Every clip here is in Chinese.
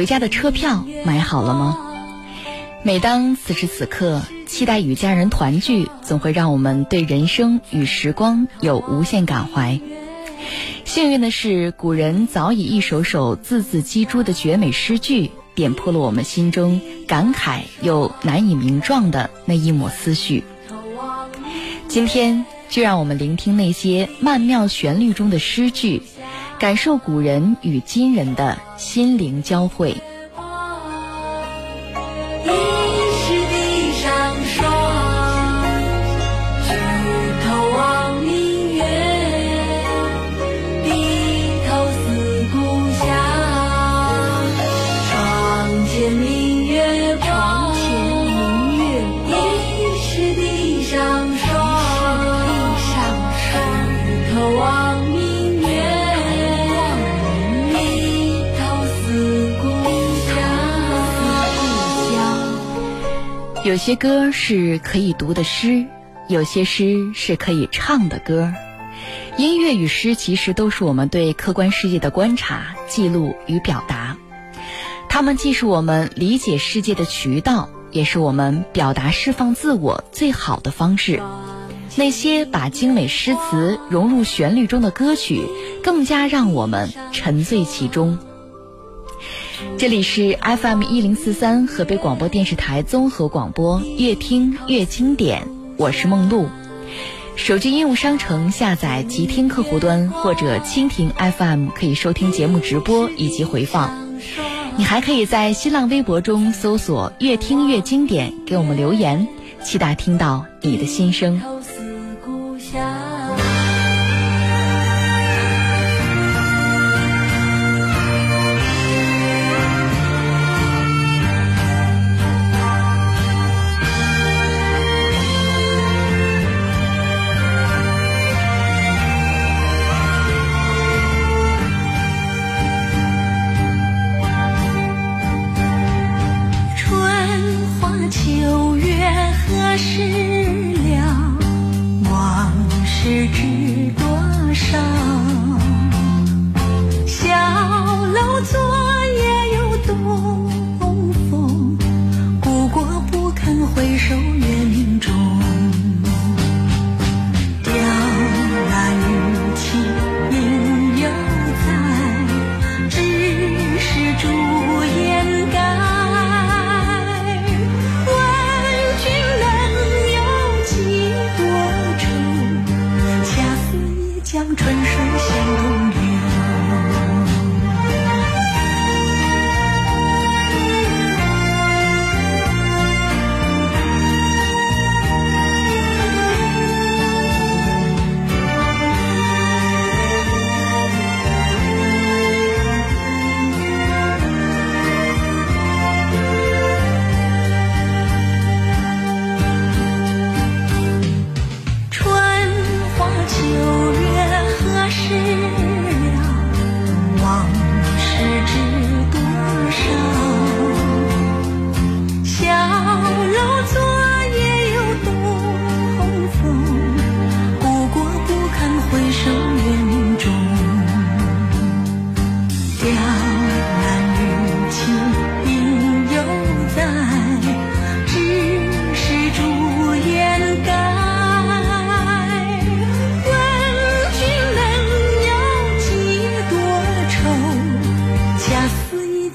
回家的车票买好了吗？每当此时此刻，期待与家人团聚，总会让我们对人生与时光有无限感怀。幸运的是，古人早已一首首字字击珠的绝美诗句，点破了我们心中感慨又难以名状的那一抹思绪。今天，就让我们聆听那些曼妙旋律中的诗句，感受古人与今人的心灵交汇。有些歌是可以读的诗，有些诗是可以唱的歌。音乐与诗其实都是我们对客观世界的观察、记录与表达。它们既是我们理解世界的渠道，也是我们表达、释放自我最好的方式。那些把精美诗词融入旋律中的歌曲，更加让我们沉醉其中。这里是 FM 一零四三河北广播电视台综合广播，越听越经典。我是梦露。手机应用商城下载极听客户端或者蜻蜓 FM，可以收听节目直播以及回放。你还可以在新浪微博中搜索“越听越经典”，给我们留言，期待听到你的心声。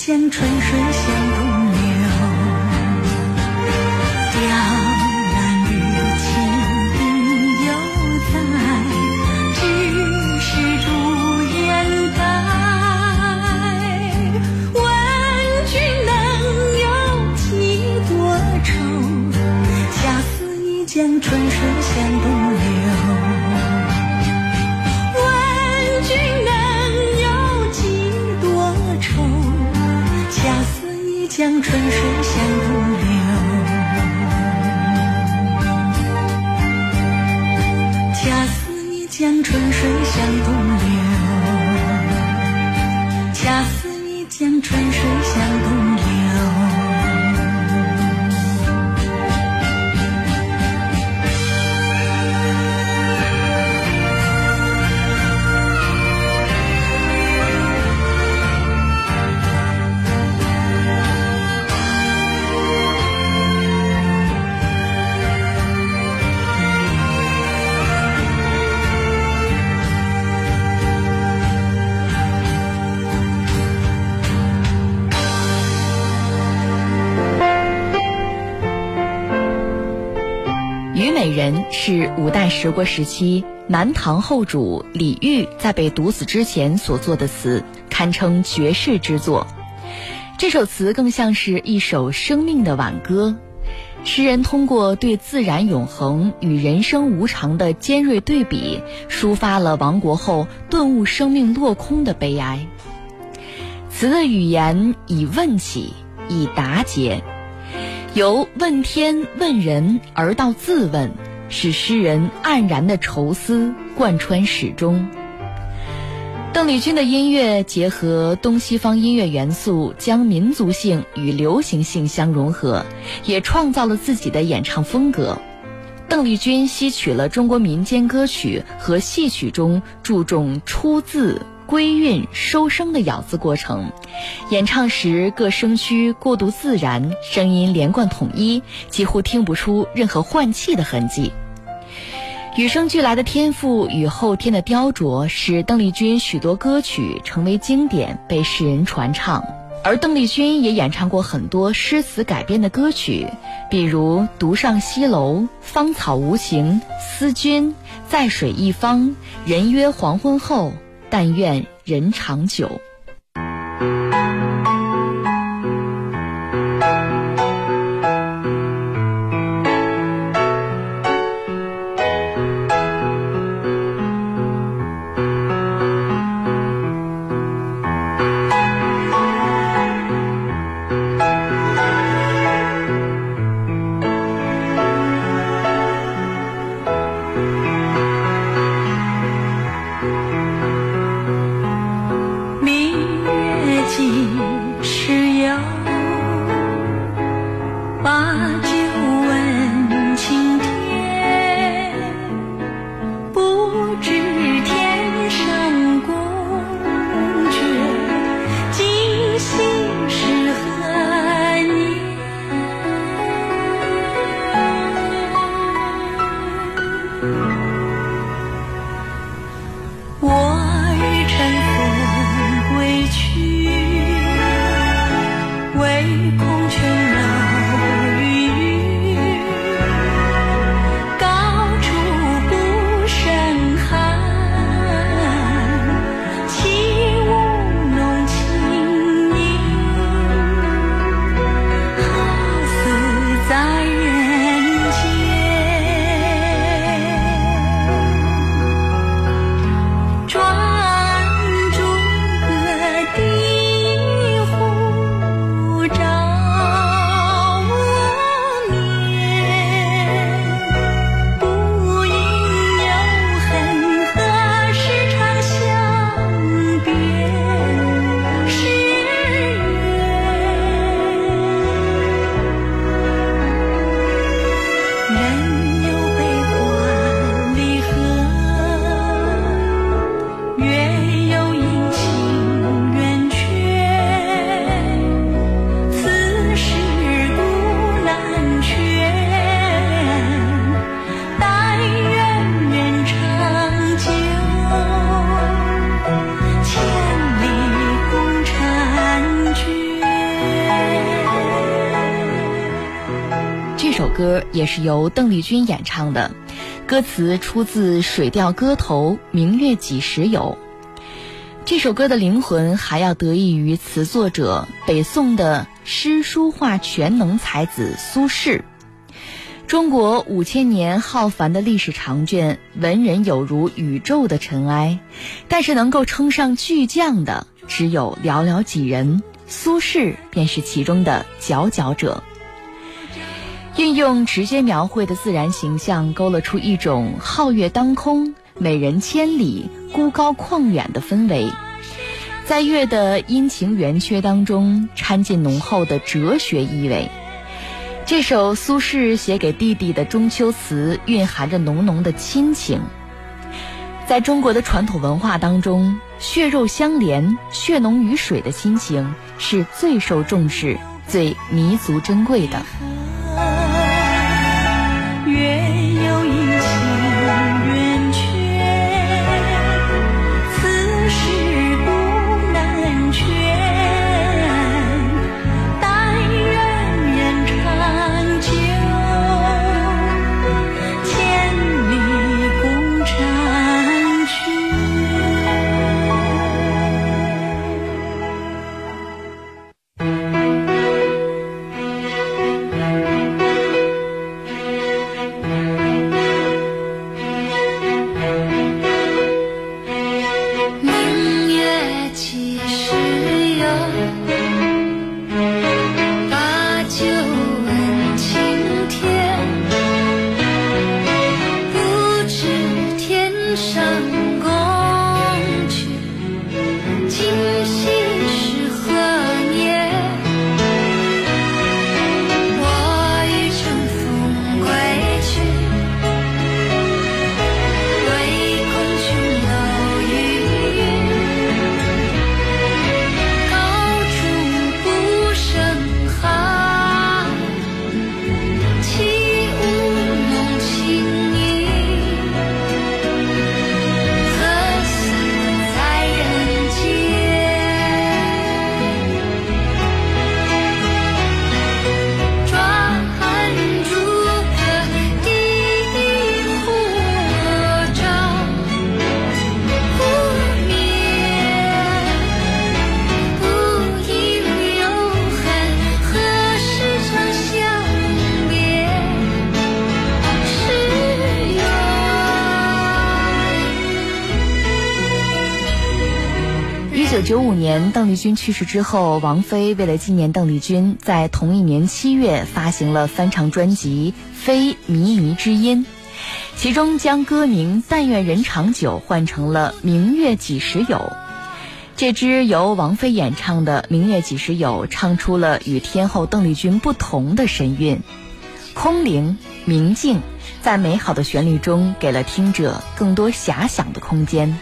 江春十国时期南唐后主李煜在被毒死之前所作的词，堪称绝世之作。这首词更像是一首生命的挽歌，诗人通过对自然永恒与人生无常的尖锐对比，抒发了亡国后顿悟生命落空的悲哀。词的语言以问起，以答结。由问天问人而到自问，使诗人黯然的愁思贯穿始终。邓丽君的音乐结合东西方音乐元素，将民族性与流行性相融合，也创造了自己的演唱风格。邓丽君吸取了中国民间歌曲和戏曲中注重出字。归韵收声的咬字过程，演唱时各声区过渡自然，声音连贯统一，几乎听不出任何换气的痕迹。与生俱来的天赋与后天的雕琢，使邓丽君许多歌曲成为经典，被世人传唱。而邓丽君也演唱过很多诗词改编的歌曲，比如《独上西楼》《芳草无情》《思君》《在水一方》《人约黄昏后》。但愿人长久。是由邓丽君演唱的，歌词出自《水调歌头·明月几时有》。这首歌的灵魂还要得益于词作者北宋的诗书画全能才子苏轼。中国五千年浩繁的历史长卷，文人有如宇宙的尘埃，但是能够称上巨匠的只有寥寥几人，苏轼便是其中的佼佼者。运用直接描绘的自然形象，勾勒出一种皓月当空、美人千里、孤高旷远的氛围，在月的阴晴圆缺当中，掺进浓厚的哲学意味。这首苏轼写给弟弟的中秋词，蕴含着浓浓的亲情。在中国的传统文化当中，血肉相连、血浓于水的亲情是最受重视、最弥足珍贵的。君去世之后，王菲为了纪念邓丽君，在同一年七月发行了翻唱专辑《非靡靡之音》，其中将歌名《但愿人长久》换成了《明月几时有》。这支由王菲演唱的《明月几时有》，唱出了与天后邓丽君不同的神韵，空灵明净，在美好的旋律中，给了听者更多遐想的空间。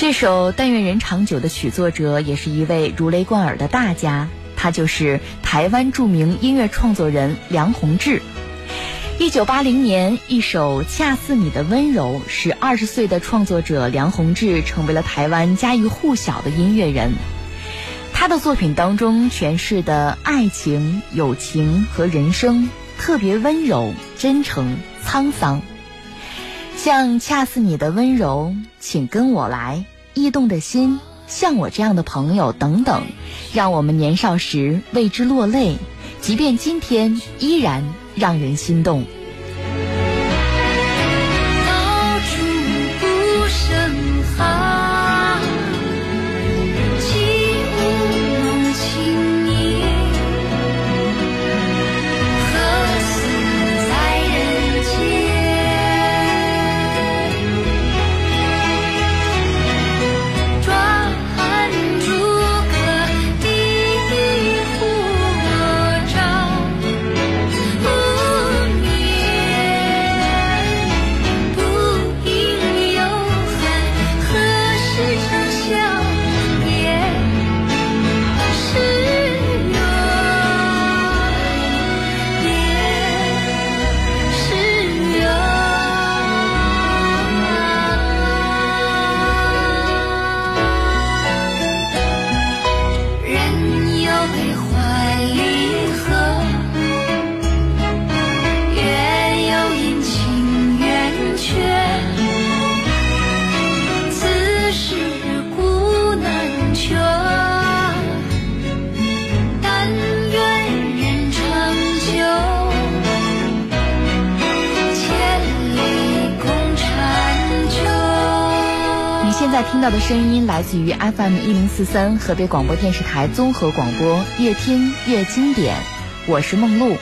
这首《但愿人长久》的曲作者也是一位如雷贯耳的大家，他就是台湾著名音乐创作人梁鸿志。一九八零年，一首《恰似你的温柔》使二十岁的创作者梁鸿志成为了台湾家喻户晓的音乐人。他的作品当中诠释的爱情、友情和人生特别温柔、真诚、沧桑。像《恰似你的温柔》，请跟我来。异动的心，像我这样的朋友等等，让我们年少时为之落泪，即便今天依然让人心动。现在听到的声音来自于 FM 一零四三河北广播电视台综合广播，越听越经典。我是梦露，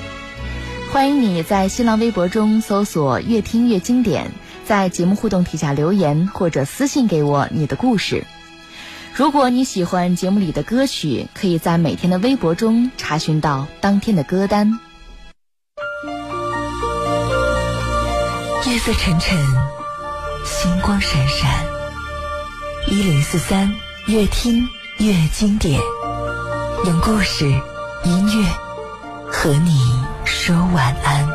欢迎你在新浪微博中搜索“越听越经典”，在节目互动底下留言或者私信给我你的故事。如果你喜欢节目里的歌曲，可以在每天的微博中查询到当天的歌单。夜色沉沉，星光闪闪，一零四三，越听越经典，用故事、音乐和你说晚安。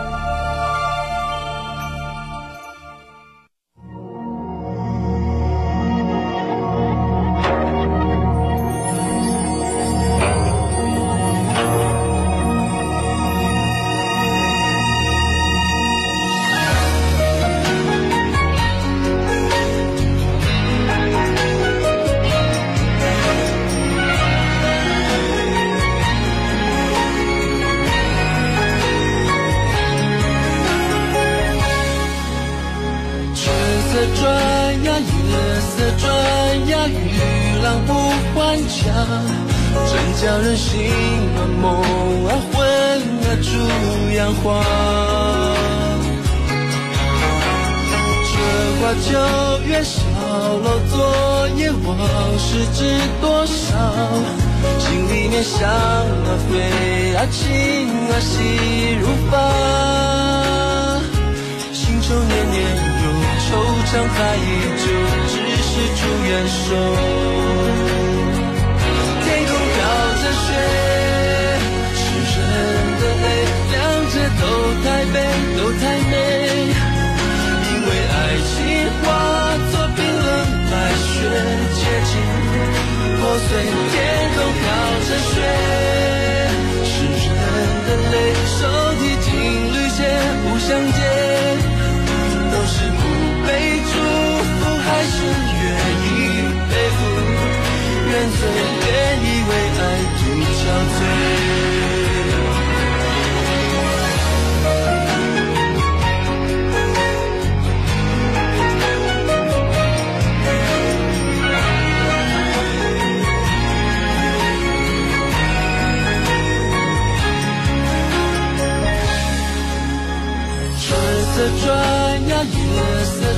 在忆旧只是祝愿收天空飘着雪是人的泪两者都太悲都太美。因为爱情化作冰冷白雪结晶破碎。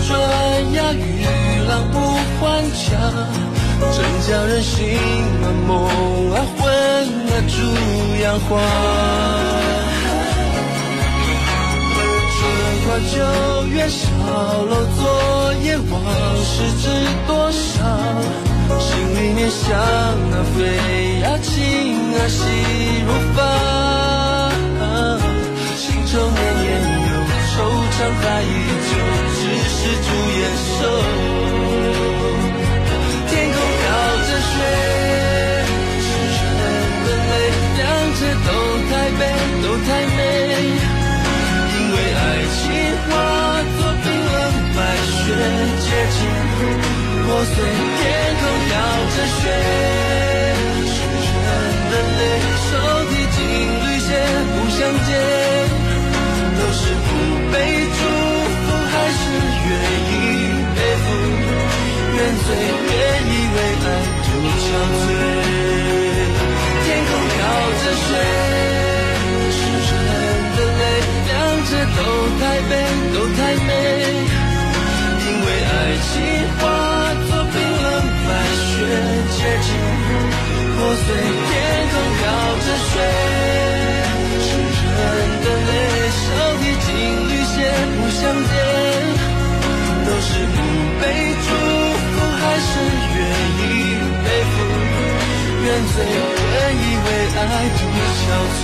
转呀，与浪不还家，真叫人心啊梦啊魂啊逐阳光。春花秋月，小楼昨夜往事知多少，心里面想啊飞呀、啊，情啊喜如芳，心中年年有惆怅，还依旧。是主颜色谁会为爱堵憔悴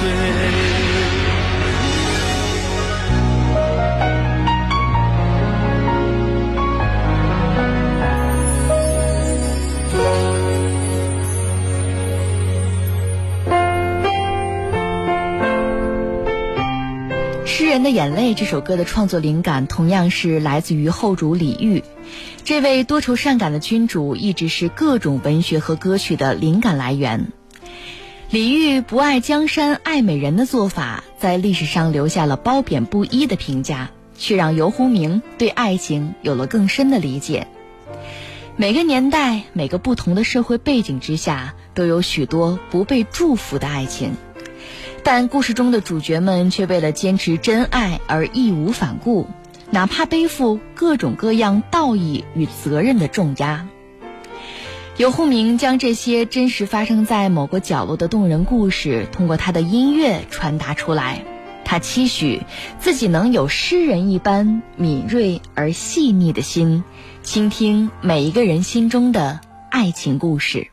诗人的眼泪这首歌的创作灵感同样是来自于后主李煜，这位多愁善感的君主一直是各种文学和歌曲的灵感来源。李煜不爱江山爱美人的做法，在历史上留下了褒贬不一的评价，却让游鸿明对爱情有了更深的理解。每个年代、每个不同的社会背景之下，都有许多不被祝福的爱情，但故事中的主角们却为了坚持真爱而义无反顾，哪怕背负各种各样道义与责任的重压。游鸿明将这些真实发生在某个角落的动人故事，通过他的音乐传达出来。他期许自己能有诗人一般敏锐而细腻的心，倾听每一个人心中的爱情故事。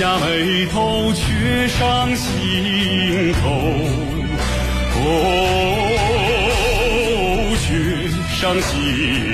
下眉头，却上心头。哦，却上心。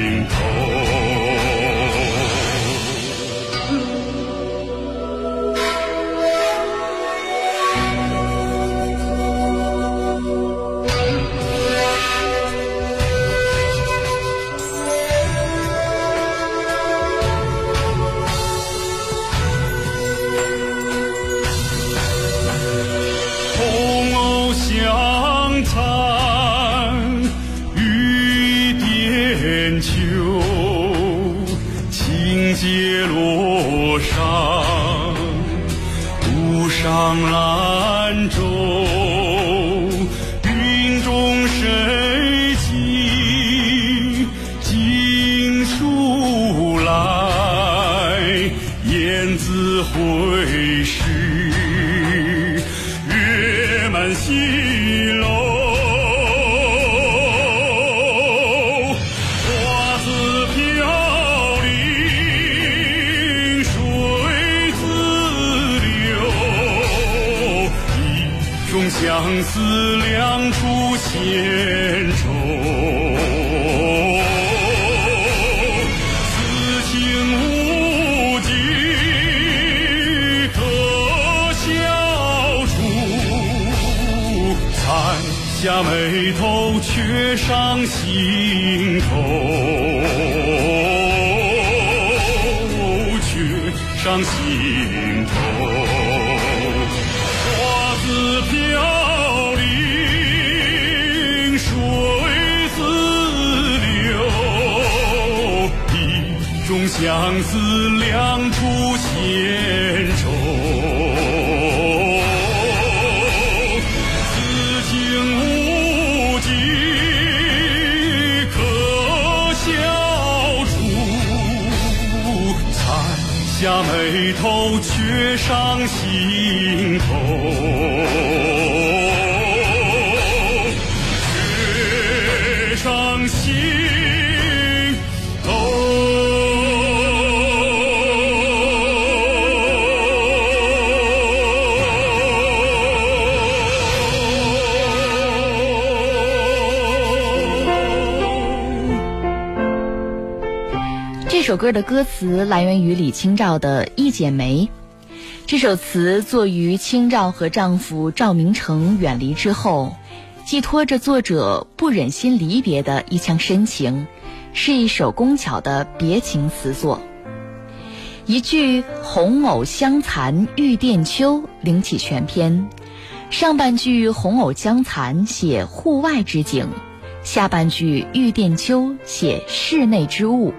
相思两处闲愁，此情无计可消除，才下眉头，却上心头。首歌的歌词来源于李清照的《一剪梅》。这首词作于清照和丈夫赵明诚远离之后，寄托着作者不忍心离别的一腔深情，是一首工巧的别情词作。一句“红藕香残玉簟秋”领起全篇，上半句“红藕将残”写户外之景，下半句“玉簟秋”写室内之物，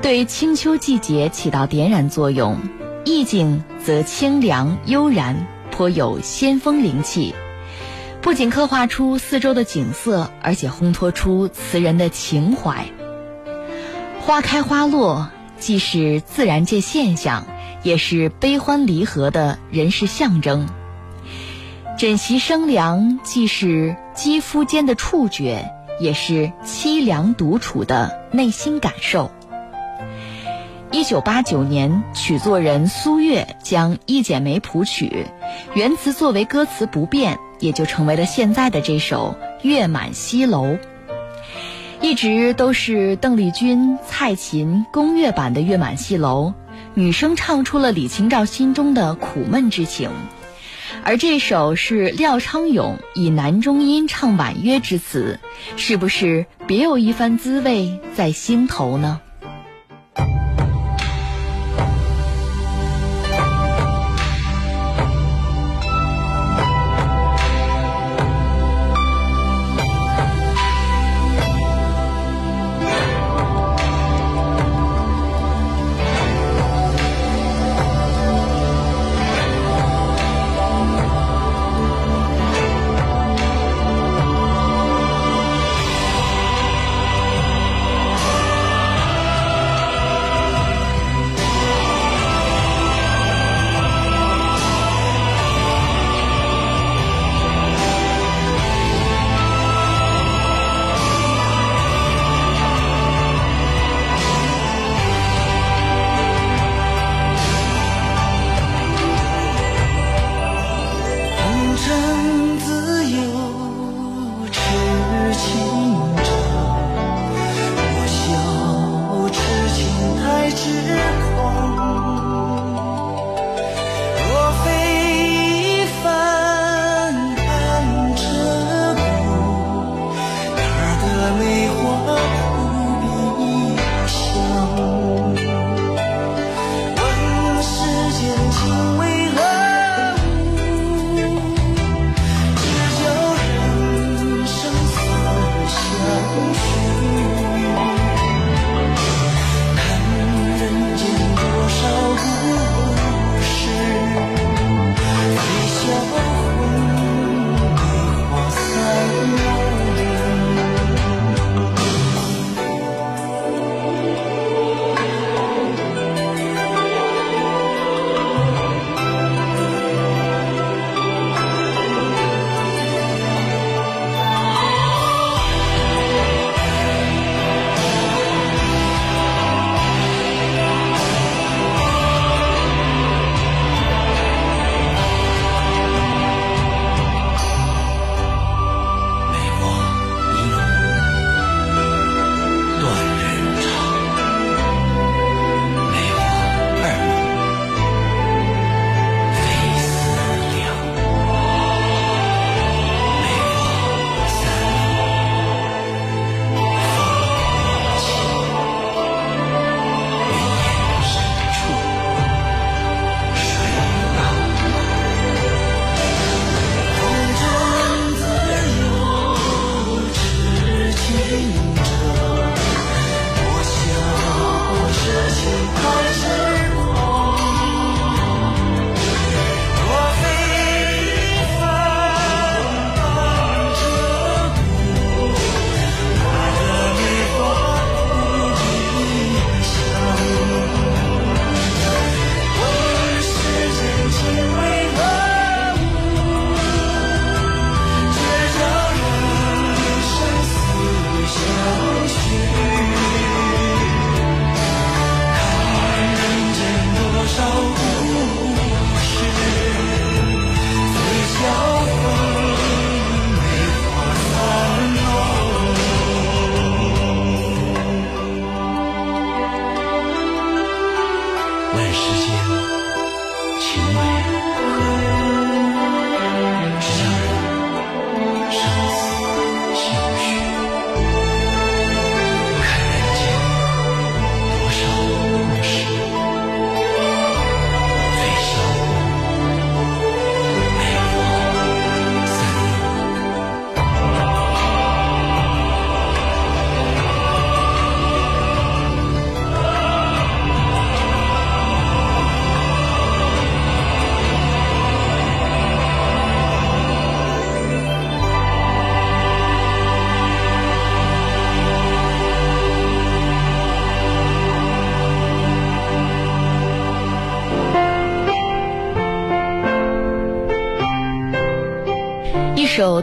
对清秋季节起到点染作用。意境则清凉悠然，颇有仙风灵气。不仅刻画出四周的景色，而且烘托出词人的情怀。花开花落，既是自然界现象，也是悲欢离合的人世象征。枕席生凉，既是肌肤间的触觉，也是凄凉独处的内心感受。一九八九年，曲作人苏月将《一剪梅》谱曲，原词作为歌词不变，也就成为了现在的这首《月满西楼》。一直都是邓丽君、蔡琴宫乐版的《月满西楼》，女生唱出了李清照心中的苦闷之情，而这首是廖昌永以男中音唱婉约之词，是不是别有一番滋味在心头呢？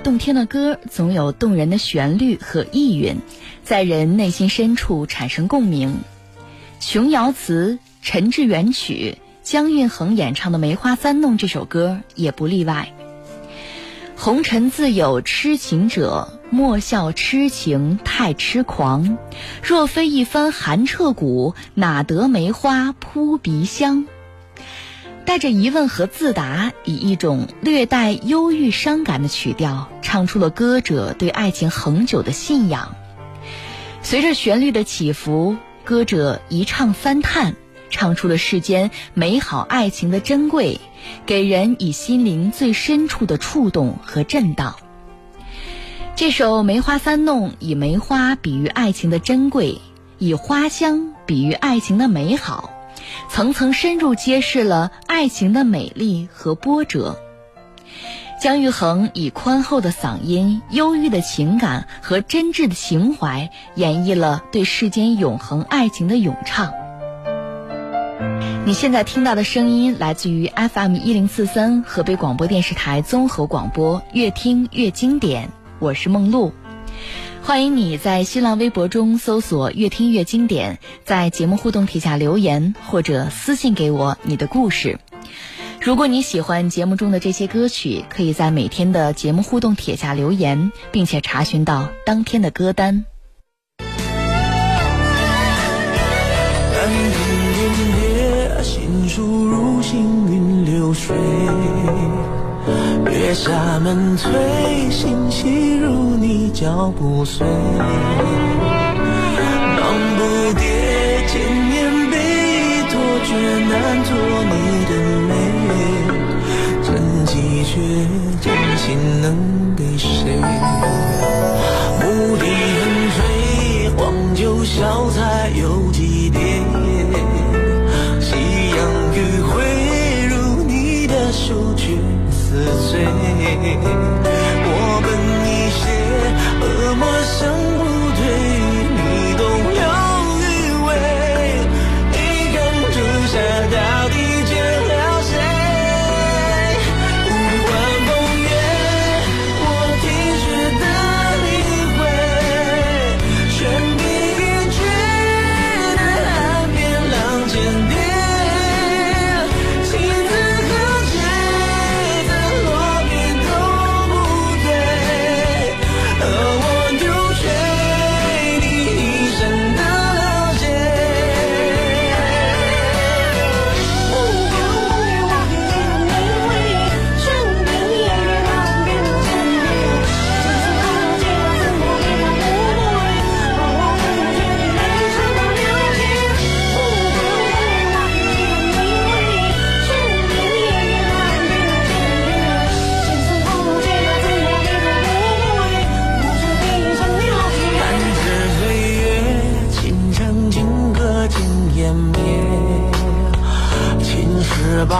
动听的歌总有动人的旋律和意蕴，在人内心深处产生共鸣。琼瑶词、陈志远曲、姜运恒演唱的《梅花三弄》这首歌也不例外。红尘自有痴情者，莫笑痴情太痴狂。若非一番寒彻骨，哪得梅花扑鼻香？带着疑问和自答，以一种略带忧郁伤感的曲调，唱出了歌者对爱情恒久的信仰。随着旋律的起伏，歌者一唱三叹，唱出了世间美好爱情的珍贵，给人以心灵最深处的触动和震荡。这首《梅花三弄》以梅花比喻爱情的珍贵，以花香比喻爱情的美好。层层深入揭示了爱情的美丽和波折。姜育恒以宽厚的嗓音、忧郁的情感和真挚的情怀，演绎了对世间永恒爱情的咏唱。你现在听到的声音来自于 FM 一零四三河北广播电视台综合广播，越听越经典。我是梦露。欢迎你在新浪微博中搜索“越听越经典”，在节目互动帖下留言或者私信给我你的故事。如果你喜欢节目中的这些歌曲，可以在每天的节目互动帖下留言，并且查询到当天的歌单。淡亭林新书如行云流水。月下门推，心细如你脚步碎。忙不迭，千年悲，托却难托你的美。真迹却真心能给谁？牧笛横吹，黄酒小菜有我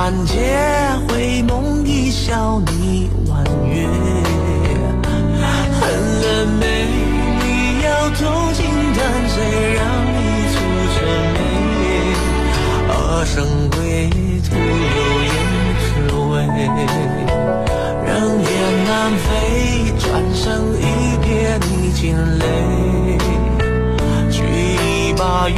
石板结，回眸一笑你婉约。恨了没？你要偷情，但谁让你出这眉？二生归，徒有胭脂味。人雁南飞，转身一瞥你惊泪。取一把月，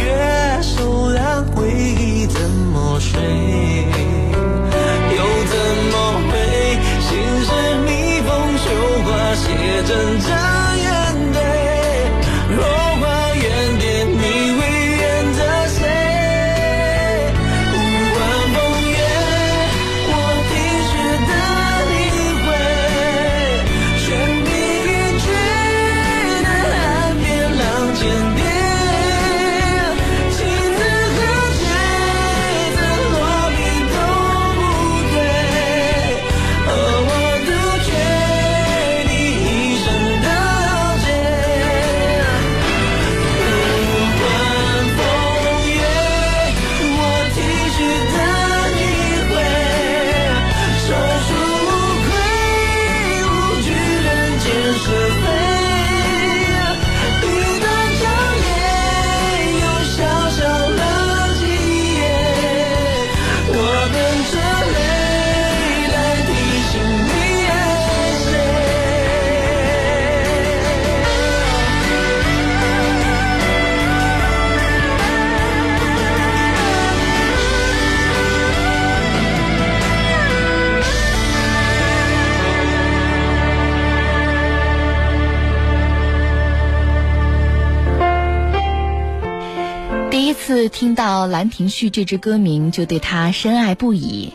到《兰亭序》这支歌名，就对他深爱不已。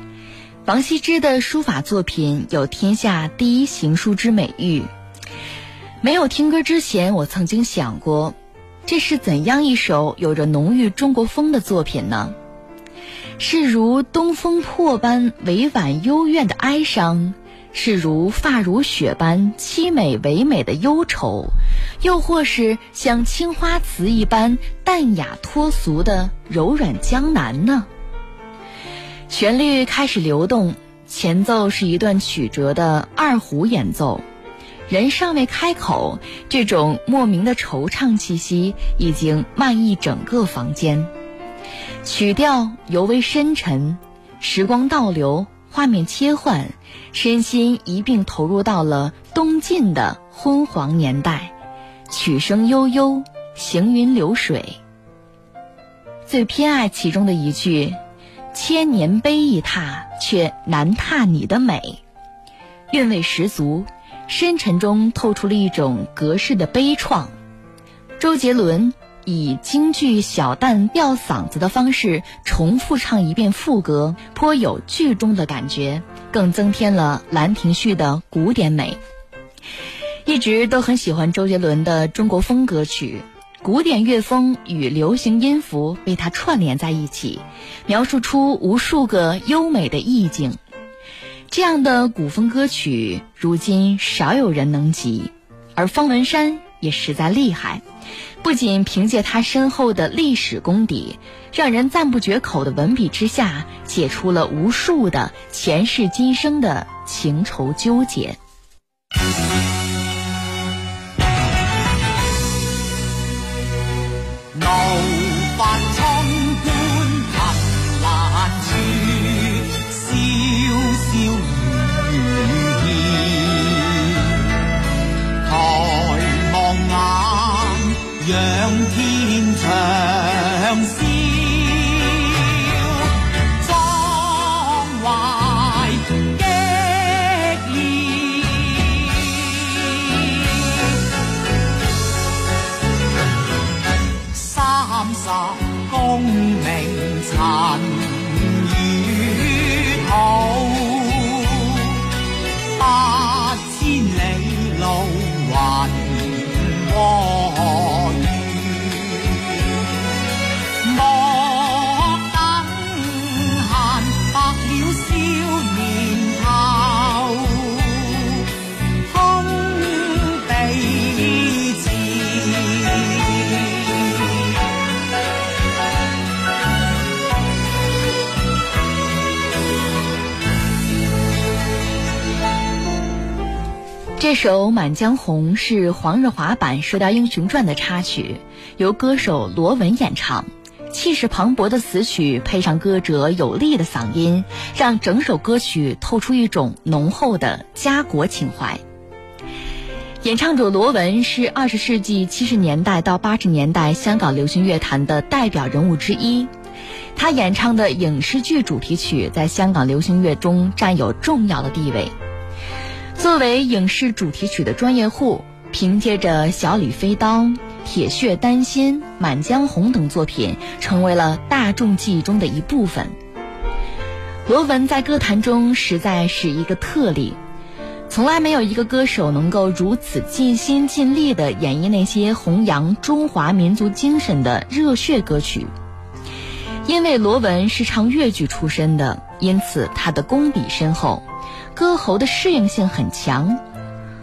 王羲之的书法作品有“天下第一行书”之美誉。没有听歌之前，我曾经想过，这是怎样一首有着浓郁中国风的作品呢？是如东风破般委婉幽怨的哀伤，是如发如雪般凄美唯美的忧愁，又或是像青花瓷一般淡雅脱俗的柔软江南呢？旋律开始流动，前奏是一段曲折的二胡演奏。人尚未开口，这种莫名的惆怅气息已经漫溢整个房间。曲调尤为深沉，时光倒流，画面切换，身心一并投入到了东晋的昏黄年代。曲声悠悠，行云流水。最偏爱其中的一句：“千年碑一踏，却难踏你的美。”韵味十足。深沉中透出了一种格式的悲怆。周杰伦以京剧小旦吊嗓子的方式重复唱一遍副歌，颇有剧中的感觉，更增添了《兰亭序》的古典美。一直都很喜欢周杰伦的中国风歌曲，古典乐风与流行音符被他串联在一起，描述出无数个优美的意境。这样的古风歌曲，如今少有人能及，而方文山也实在厉害，不仅凭借他深厚的历史功底，让人赞不绝口的文笔之下，写出了无数的前世今生的情仇纠结。首《满江红》是黄日华版《射雕英雄传》的插曲，由歌手罗文演唱。气势磅礴的词曲配上歌者有力的嗓音，让整首歌曲透出一种浓厚的家国情怀。演唱者罗文是二十世纪七十年代到八十年代香港流行乐坛的代表人物之一，他演唱的影视剧主题曲在香港流行乐中占有重要的地位。作为影视主题曲的专业户，凭借着《小李飞刀》《铁血丹心》《满江红》等作品，成为了大众记忆中的一部分。罗文在歌坛中实在是一个特例，从来没有一个歌手能够如此尽心尽力地演绎那些弘扬中华民族精神的热血歌曲。因为罗文是唱粤剧出身的，因此他的功底深厚。歌喉的适应性很强，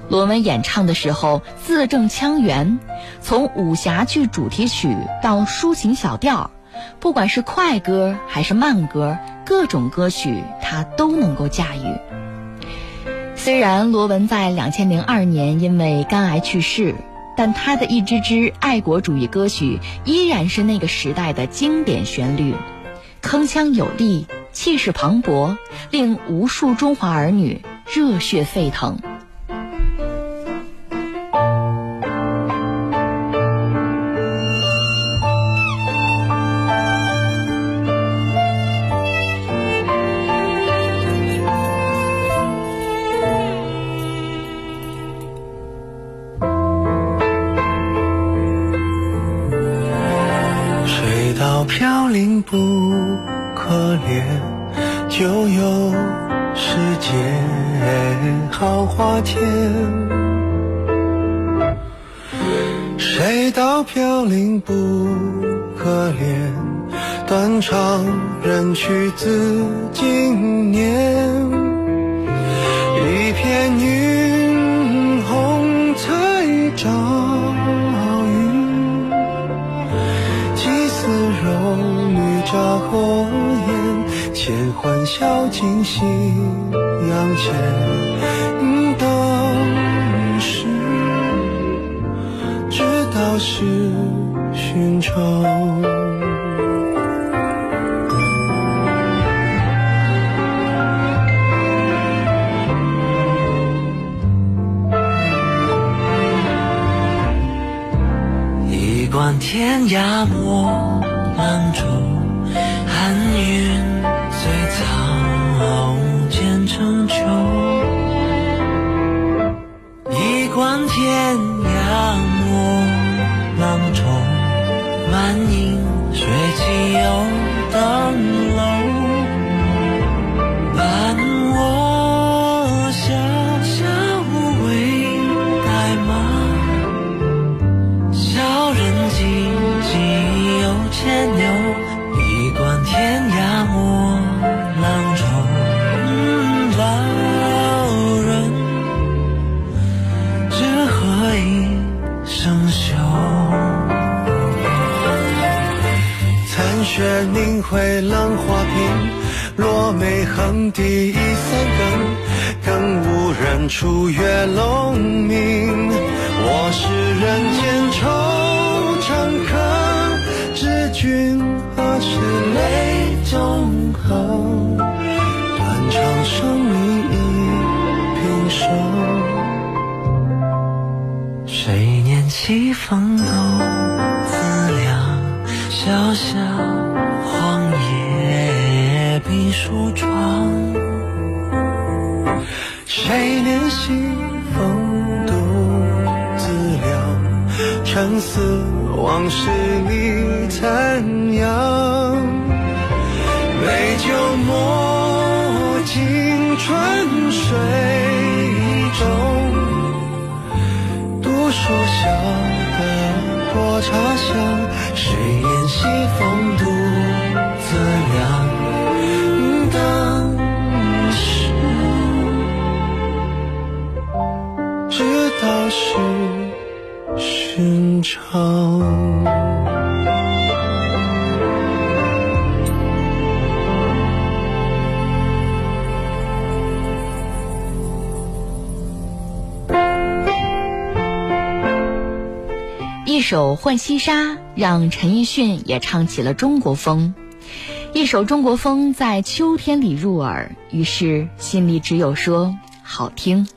罗文演唱的时候字正腔圆，从武侠剧主题曲到抒情小调，不管是快歌还是慢歌，各种歌曲他都能够驾驭。虽然罗文在两千零二年因为肝癌去世，但他的一支支爱国主义歌曲依然是那个时代的经典旋律，铿锵有力。气势磅礴，令无数中华儿女热血沸腾。悠悠世界好花天。谁道飘零不可怜，断肠人去自经年。一片云欢笑尽夕阳前。当时知道是寻常。一观天涯莫浪舟，寒云处月龙明。我是人间惆怅客，知君何时泪纵横？断肠生命已平生。谁念起风斗自凉，小小黄叶闭书窗。谁念西风独自凉，沉思往事首《浣溪沙》让陈奕迅也唱起了中国风。一首中国风在秋天里入耳，于是心里只有说好听。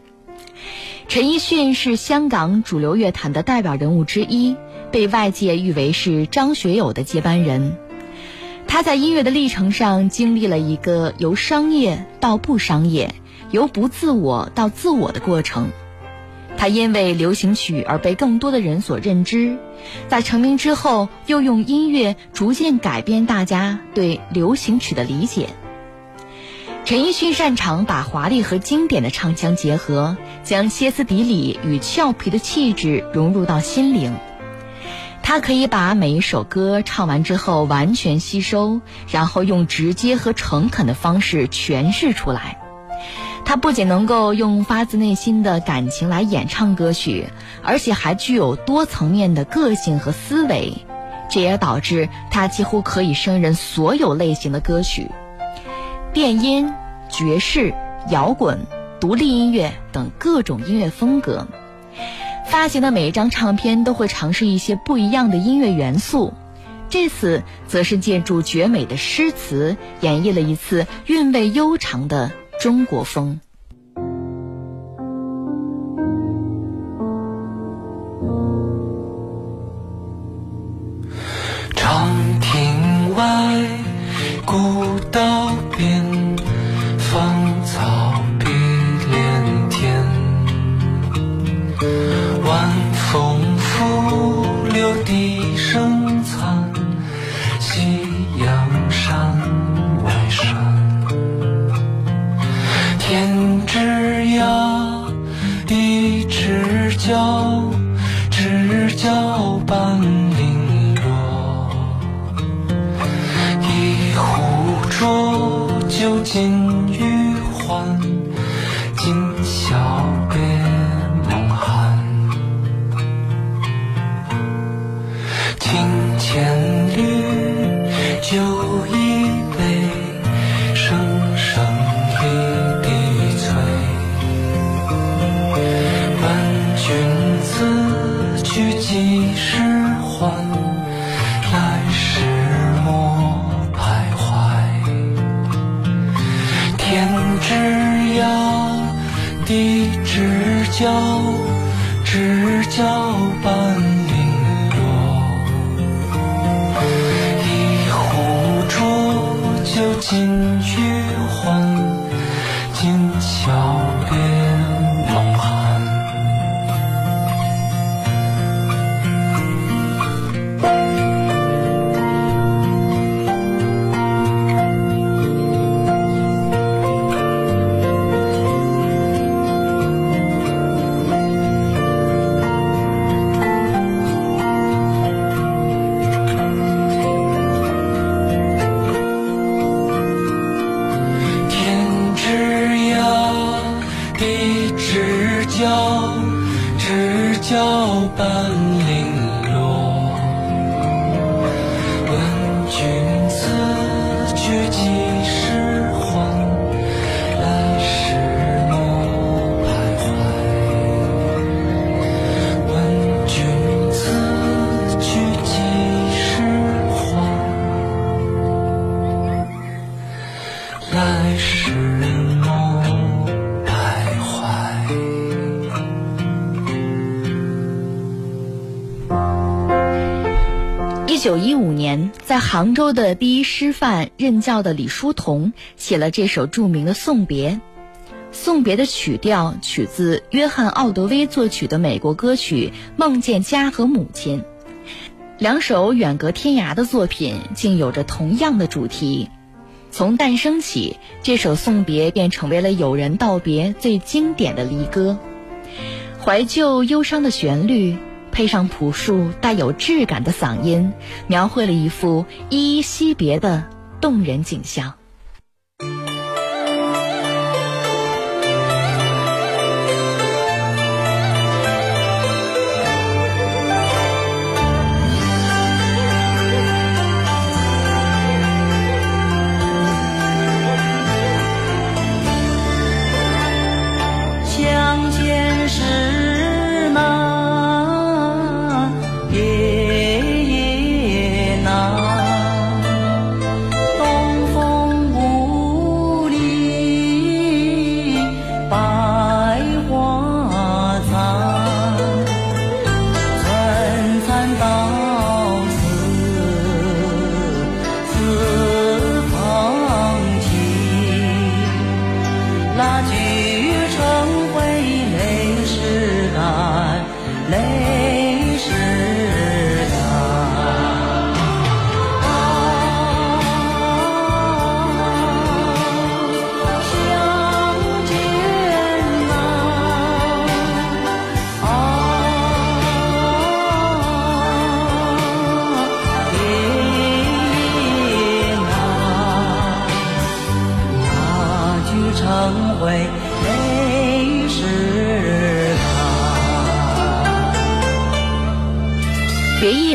陈奕迅是香港主流乐坛的代表人物之一，被外界誉为是张学友的接班人。他在音乐的历程上经历了一个由商业到不商业，由不自我到自我的过程。他因为流行曲而被更多的人所认知，在成名之后，又用音乐逐渐改变大家对流行曲的理解。陈奕迅擅长把华丽和经典的唱腔结合，将歇斯底里与俏皮的气质融入到心灵。他可以把每一首歌唱完之后完全吸收，然后用直接和诚恳的方式诠释出来。他不仅能够用发自内心的感情来演唱歌曲，而且还具有多层面的个性和思维，这也导致他几乎可以胜任所有类型的歌曲，电音、爵士、摇滚、独立音乐等各种音乐风格。发行的每一张唱片都会尝试一些不一样的音乐元素，这次则是借助绝美的诗词，演绎了一次韵味悠长的中国风。长亭外，古道边，酒尽一九一五年，在杭州的第一师范任教的李叔同写了这首著名的《送别》。《送别》的曲调取自约翰·奥德威作曲的美国歌曲《梦见家和母亲》。两首远隔天涯的作品竟有着同样的主题。从诞生起，这首《送别》便成为了友人道别最经典的离歌。怀旧忧伤的旋律，配上朴树带有质感的嗓音，描绘了一幅依依惜别的动人景象。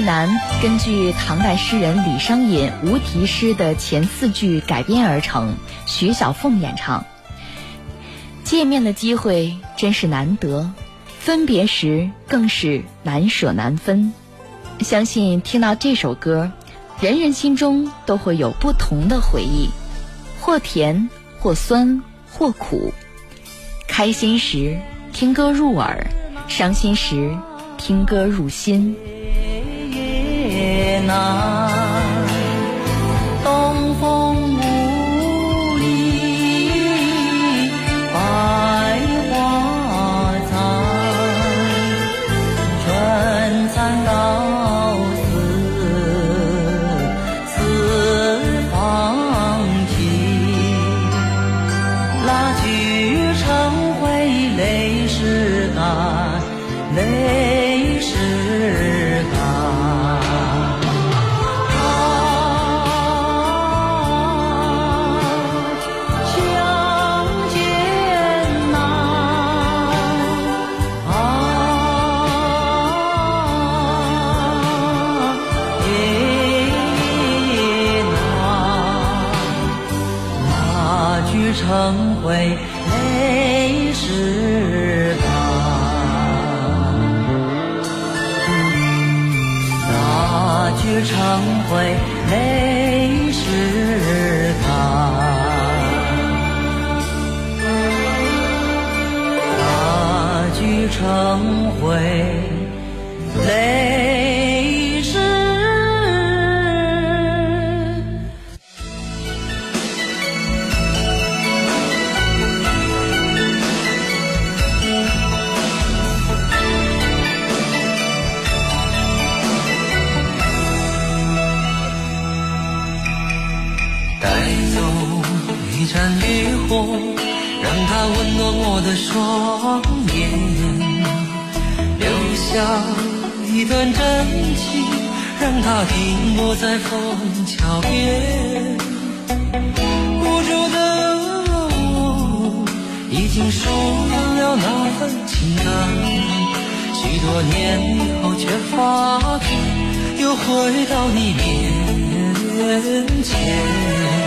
别亦难根据唐代诗人李商隐无题诗的前四句改编而成，徐小凤演唱。见面的机会真是难得，分别时更是难舍难分。相信听到这首歌，人人心中都会有不同的回忆，或甜，或酸，或苦。开心时听歌入耳，伤心时听歌入心。也难，聚成灰，泪始干。大聚成。双眼，留下一段真情，让它停泊在枫桥边。无助的我，已经疏远了那份情感，许多年以后却发觉，又回到你面前。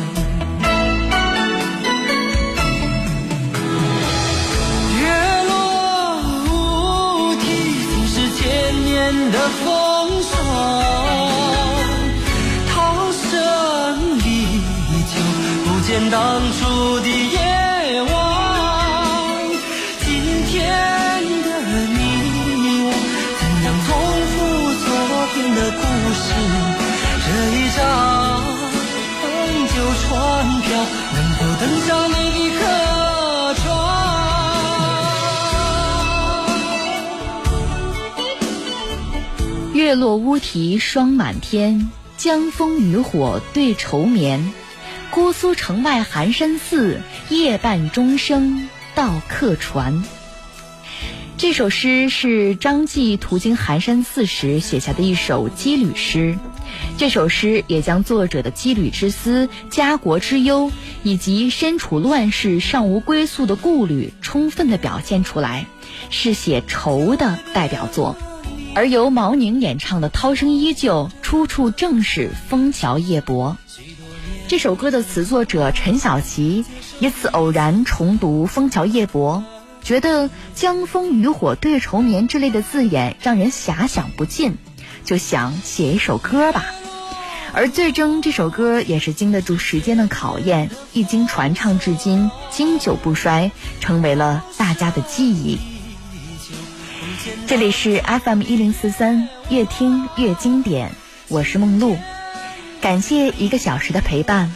当初的夜晚。今天的你我，怎样重复昨天的故事？这一张旧船票，能否登上另一颗船？月落乌啼霜满天，江枫渔火对愁眠。姑苏城外寒山寺，夜半钟声到客船。这首诗是张继途经寒山寺时写下的一首羁旅诗。这首诗也将作者的羁旅之思、家国之忧，以及身处乱世尚无归宿的顾虑，充分的表现出来，是写愁的代表作。而由毛宁演唱的《涛声依旧》，出处正是《枫桥夜泊》。这首歌的词作者陈小琪一次偶然重读《枫桥夜泊》，觉得“江枫渔火对愁眠”之类的字眼让人遐想不尽，就想写一首歌吧。而最终这首歌也是经得住时间的考验，一经传唱至今，经久不衰，成为了大家的记忆。这里是 FM 一零四三，越听越经典，我是梦露，感谢一个小时的陪伴，